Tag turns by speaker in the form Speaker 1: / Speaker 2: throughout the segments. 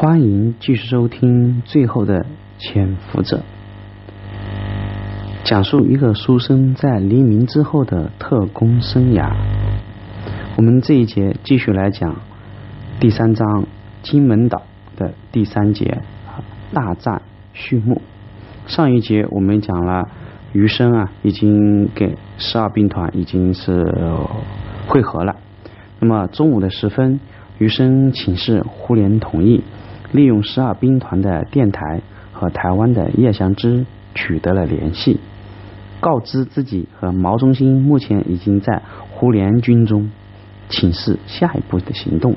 Speaker 1: 欢迎继续收听《最后的潜伏者》，讲述一个书生在黎明之后的特工生涯。我们这一节继续来讲第三章金门岛的第三节大战序幕。上一节我们讲了余生啊，已经给十二兵团已经是会合了。那么中午的时分，余生请示胡琏同意。利用十二兵团的电台和台湾的叶祥之取得了联系，告知自己和毛中心目前已经在胡联军中，请示下一步的行动。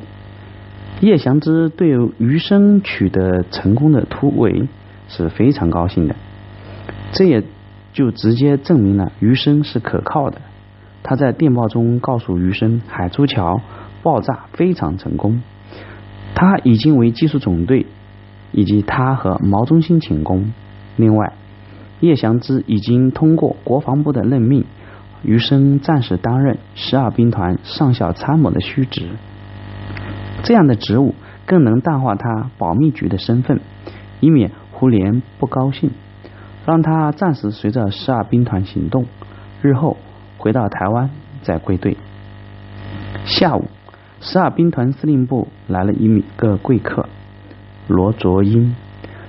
Speaker 1: 叶祥之对余生取得成功的突围是非常高兴的，这也就直接证明了余生是可靠的。他在电报中告诉余生，海珠桥爆炸非常成功。他已经为技术总队以及他和毛中心请功。另外，叶祥之已经通过国防部的任命，余生暂时担任十二兵团上校参谋的虚职。这样的职务更能淡化他保密局的身份，以免胡琏不高兴，让他暂时随着十二兵团行动，日后回到台湾再归队。下午。十二兵团司令部来了一名个贵客，罗卓英，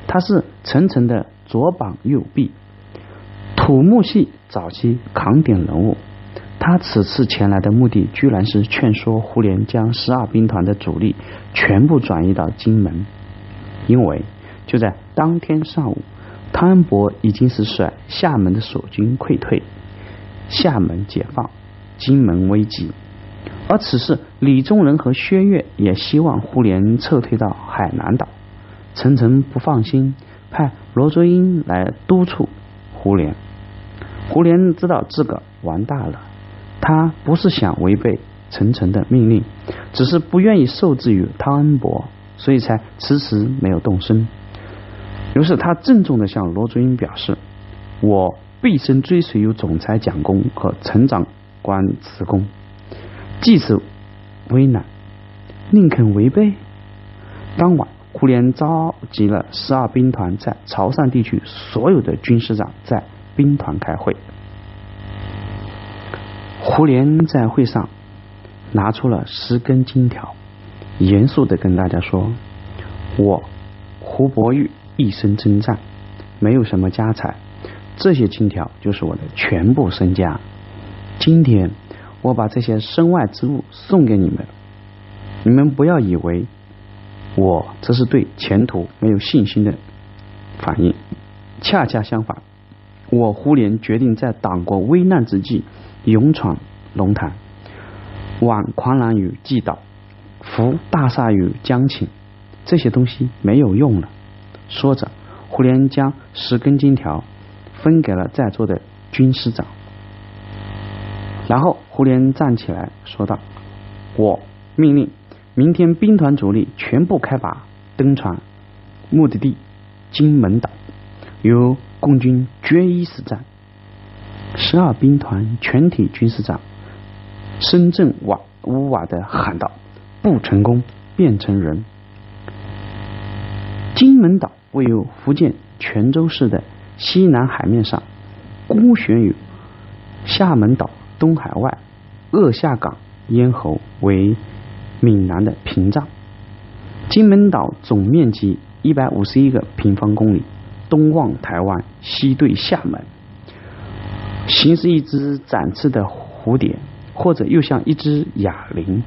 Speaker 1: 他是陈诚的左膀右臂，土木系早期扛鼎人物。他此次前来的目的，居然是劝说胡琏将十二兵团的主力全部转移到金门，因为就在当天上午，汤恩伯已经是率厦门的守军溃退，厦门解放，金门危急。而此时，李宗仁和薛岳也希望胡琏撤退到海南岛。陈诚不放心，派罗卓英来督促胡琏。胡琏知道这个完大了，他不是想违背陈诚的命令，只是不愿意受制于汤恩伯，所以才迟迟没有动身。于是他郑重的向罗卓英表示：“我毕生追随于总裁蒋公和陈长官辞公。”即使危难，宁肯违背？当晚，胡琏召集了十二兵团在潮汕地区所有的军师长在兵团开会。胡琏在会上拿出了十根金条，严肃的跟大家说：“我胡伯玉一生征战，没有什么家财，这些金条就是我的全部身家。今天。”我把这些身外之物送给你们，你们不要以为我这是对前途没有信心的反应，恰恰相反，我胡琏决定在党国危难之际勇闯龙潭，挽狂澜于既倒，扶大厦于将倾，这些东西没有用了。说着，胡琏将十根金条分给了在座的军师长。然后胡琏站起来说道：“我命令明天兵团主力全部开拔登船，目的地金门岛，由共军决一死战。”十二兵团全体军师长深圳瓦乌瓦的喊道：“不成功变成人。”金门岛位于福建泉州市的西南海面上，孤悬于厦门岛。东海外，鄂下港咽喉为闽南的屏障。金门岛总面积一百五十一个平方公里，东望台湾，西对厦门，形似一只展翅的蝴蝶，或者又像一只哑铃。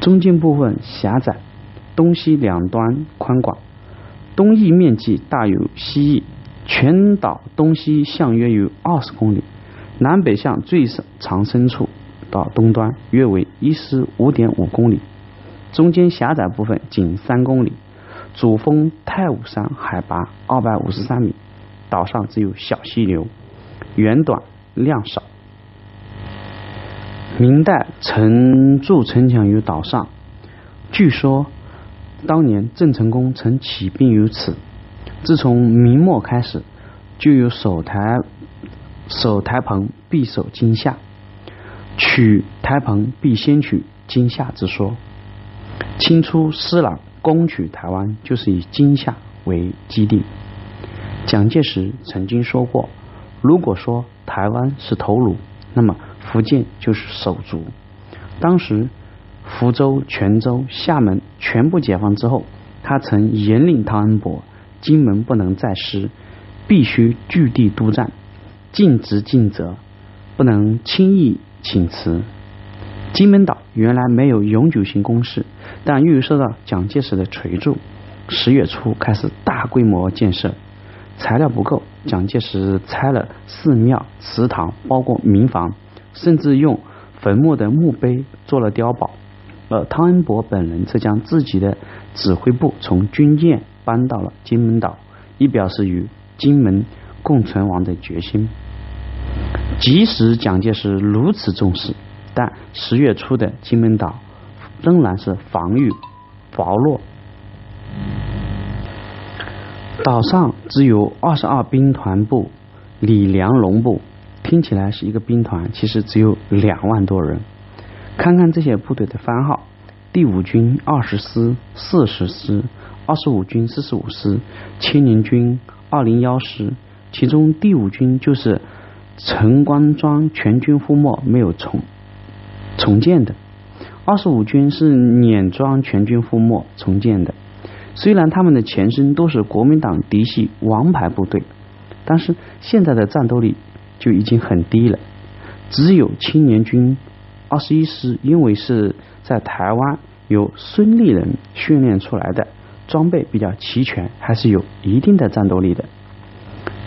Speaker 1: 中间部分狭窄，东西两端宽广。东翼面积大有西翼，全岛东西向约有二十公里。南北向最长深处到东端约为一十五点五公里，中间狭窄部分仅三公里。主峰太武山海拔二百五十三米，岛上只有小溪流，源短量少。明代曾筑城墙于岛上，据说当年郑成功曾起兵于此。自从明末开始，就有守台。守台棚必守金夏，取台棚必先取金夏之说。清初施琅攻取台湾就是以金夏为基地。蒋介石曾经说过，如果说台湾是头颅，那么福建就是手足。当时福州、泉州、厦门全部解放之后，他曾严令汤恩伯，金门不能再失，必须据地督战，尽职尽责，不能轻易请辞。金门岛原来没有永久性工事，但由于受到蒋介石的垂助，十月初开始大规模建设。材料不够，蒋介石拆了寺庙、祠堂，包括民房，甚至用坟墓的墓碑做了碉堡。而汤恩伯本人则将自己的指挥部从军舰搬到了金门岛，以表示与金门共存亡的决心。即使蒋介石如此重视，但十月初的金门岛仍然是防御薄弱。岛上只有二十二兵团部李良荣部，听起来是一个兵团，其实只有两万多人。看看这些部队的番号：第五军二十师、四十师、二十五军四十五师、青年军二零幺师。其中第五军就是陈官庄全军覆没，没有重重建的；二十五军是碾庄全军覆没，重建的。虽然他们的前身都是国民党嫡系王牌部队，但是现在的战斗力就已经很低了。只有青年军二十一师，因为是在台湾由孙立人训练出来的，装备比较齐全，还是有一定的战斗力的。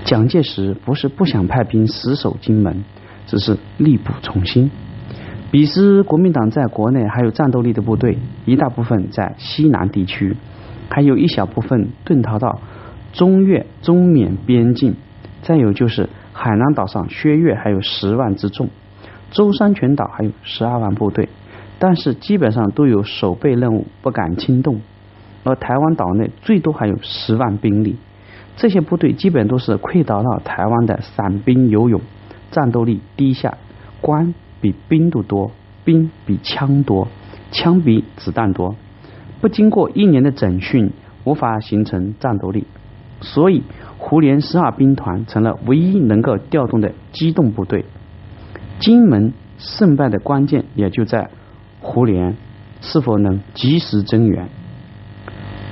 Speaker 1: 蒋介石不是不想派兵死守金门，只是力不从心。彼时国民党在国内还有战斗力的部队，一大部分在西南地区。还有一小部分遁逃到中越、中缅边境，再有就是海南岛上薛岳还有十万之众，舟山群岛还有十二万部队，但是基本上都有守备任务，不敢轻动。而台湾岛内最多还有十万兵力，这些部队基本都是溃逃到台湾的散兵游勇，战斗力低下，官比兵都多，兵比枪多，枪比子弹多。不经过一年的整训，无法形成战斗力，所以胡琏十二兵团成了唯一能够调动的机动部队。金门胜败的关键也就在胡琏是否能及时增援。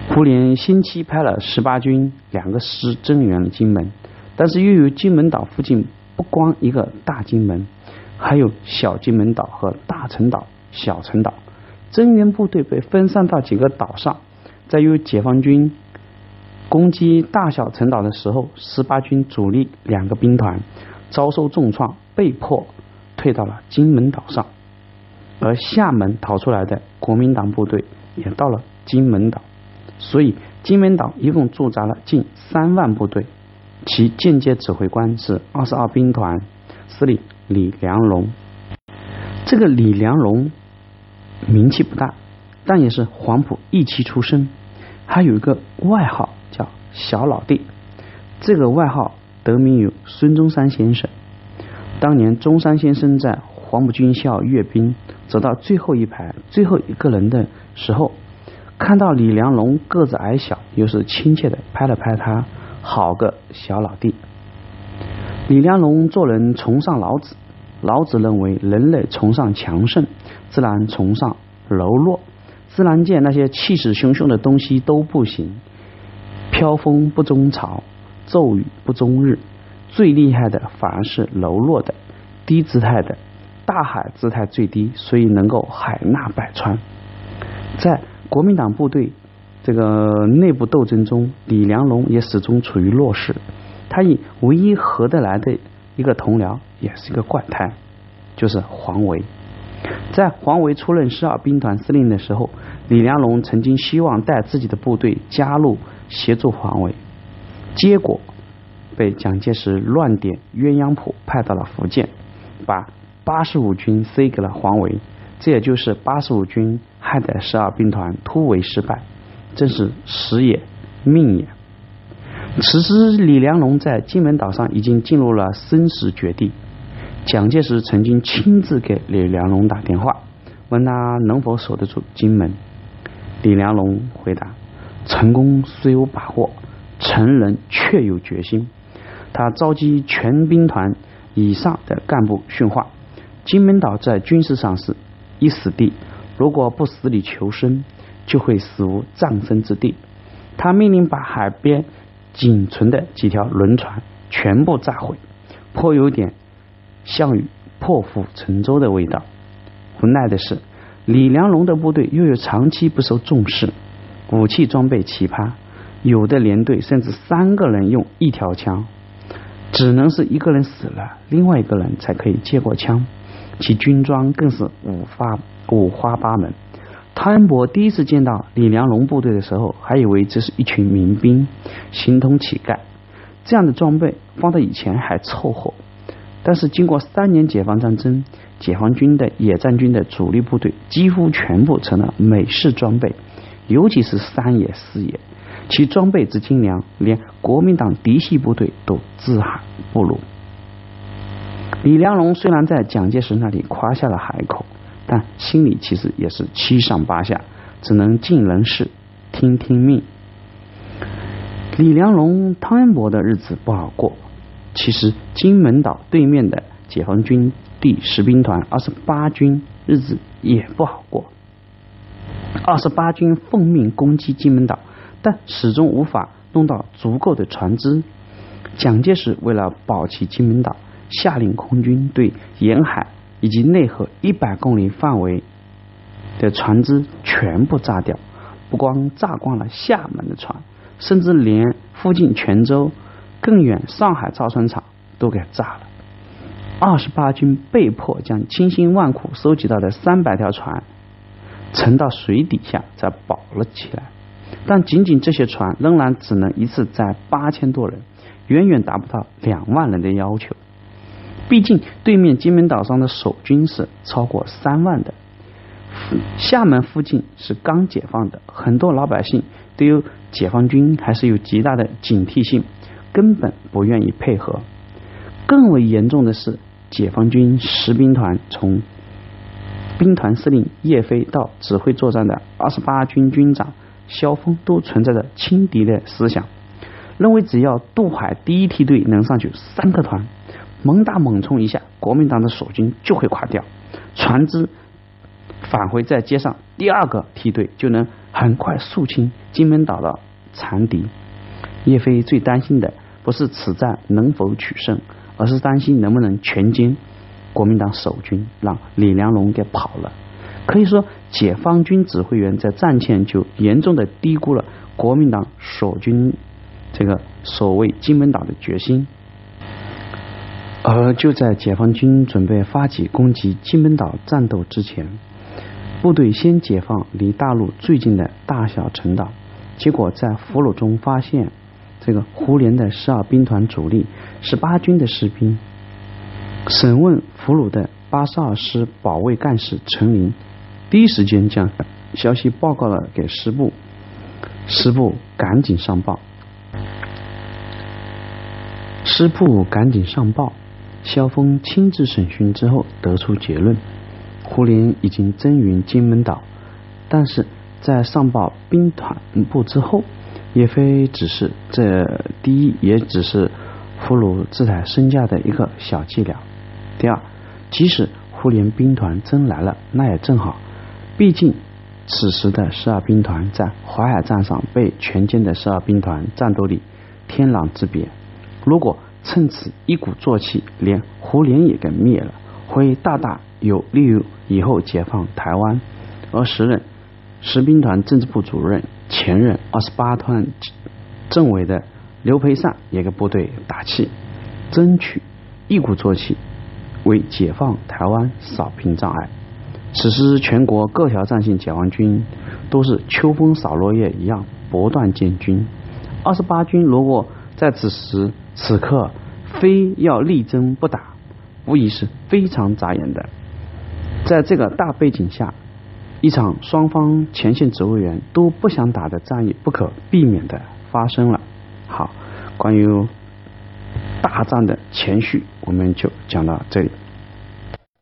Speaker 1: 胡琏星期派了十八军两个师增援了金门，但是又有金门岛附近不光一个大金门，还有小金门岛和大陈岛、小陈岛。增援部队被分散到几个岛上，在由解放军攻击大小陈岛的时候，十八军主力两个兵团遭受重创，被迫退到了金门岛上。而厦门逃出来的国民党部队也到了金门岛，所以金门岛一共驻扎了近三万部队，其间接指挥官是二十二兵团司令李良荣。这个李良荣。名气不大，但也是黄埔一期出身，还有一个外号叫小老弟。这个外号得名于孙中山先生。当年中山先生在黄埔军校阅兵，走到最后一排最后一个人的时候，看到李良龙个子矮小，又是亲切的拍了拍他，好个小老弟。李良龙做人崇尚老子。老子认为，人类崇尚强盛，自然崇尚柔弱。自然界那些气势汹汹的东西都不行。飘风不终朝，骤雨不终日。最厉害的反而是柔弱的、低姿态的。大海姿态最低，所以能够海纳百川。在国民党部队这个内部斗争中，李良龙也始终处于弱势。他以唯一合得来的。一个同僚也是一个怪胎，就是黄维。在黄维出任十二兵团司令的时候，李良龙曾经希望带自己的部队加入协助黄维，结果被蒋介石乱点鸳鸯谱，派到了福建，把八十五军塞给了黄维。这也就是八十五军害得十二兵团突围失败，真是时也命也。此时，李良龙在金门岛上已经进入了生死绝地。蒋介石曾经亲自给李良龙打电话，问他能否守得住金门。李良龙回答：“成功虽有把握，成人确有决心。”他召集全兵团以上的干部训话：金门岛在军事上是一死地，如果不死里求生，就会死无葬身之地。他命令把海边仅存的几条轮船全部炸毁，颇有点项羽破釜沉舟的味道。无奈的是，李良龙的部队又有长期不受重视，武器装备奇葩，有的连队甚至三个人用一条枪。只能是一个人死了，另外一个人才可以接过枪。其军装更是五花五花八门。汤恩伯第一次见到李良龙部队的时候，还以为这是一群民兵，形同乞丐。这样的装备放到以前还凑合，但是经过三年解放战争，解放军的野战军的主力部队几乎全部成了美式装备，尤其是三野、四野。其装备之精良，连国民党嫡系部队都自喊不如。李良龙虽然在蒋介石那里夸下了海口，但心里其实也是七上八下，只能尽人事，听听命。李良龙、汤恩伯的日子不好过。其实金门岛对面的解放军第十兵团二十八军日子也不好过。二十八军奉命攻击金门岛。但始终无法弄到足够的船只。蒋介石为了保起金门岛，下令空军对沿海以及内河一百公里范围的船只全部炸掉。不光炸光了厦门的船，甚至连附近泉州、更远上海造船厂都给炸了。二十八军被迫将千辛万苦收集到的三百条船沉到水底下，才保了起来。但仅仅这些船仍然只能一次载八千多人，远远达不到两万人的要求。毕竟对面金门岛上的守军是超过三万的，厦门附近是刚解放的，很多老百姓对于解放军还是有极大的警惕性，根本不愿意配合。更为严重的是，解放军十兵团从兵团司令叶飞到指挥作战的二十八军军长。萧峰都存在着轻敌的思想，认为只要渡海第一梯队能上去三个团，猛打猛冲一下，国民党的守军就会垮掉，船只返回在街上，第二个梯队就能很快肃清金门岛的残敌。叶飞最担心的不是此战能否取胜，而是担心能不能全歼国民党守军，让李良龙给跑了。可以说，解放军指挥员在战前就严重的低估了国民党守军这个守卫金门岛的决心。而就在解放军准备发起攻击金门岛战斗之前，部队先解放离大陆最近的大小陈岛，结果在俘虏中发现这个胡琏的十二兵团主力十八军的士兵。审问俘虏的八十二师保卫干事陈林。第一时间将消息报告了给师部，师部赶紧上报，师部赶紧上报，萧峰亲自审讯之后得出结论：胡琏已经增援金门岛，但是在上报兵团部之后，也非只是这第一也只是俘虏自抬身价的一个小伎俩。第二，即使胡琏兵团真来了，那也正好。毕竟，此时的十二兵团在淮海战上被全歼的十二兵团战斗力天壤之别。如果趁此一鼓作气，连胡琏也给灭了，会大大有利于以后解放台湾。而时任十兵团政治部主任、前任二十八团政委的刘培善也给部队打气，争取一鼓作气，为解放台湾扫平障碍。此时，全国各条战线解放军都是秋风扫落叶一样不断建军。二十八军如果在此时此刻非要力争不打，无疑是非常扎眼的。在这个大背景下，一场双方前线指挥员都不想打的战役不可避免的发生了。好，关于大战的前序，我们就讲到这里。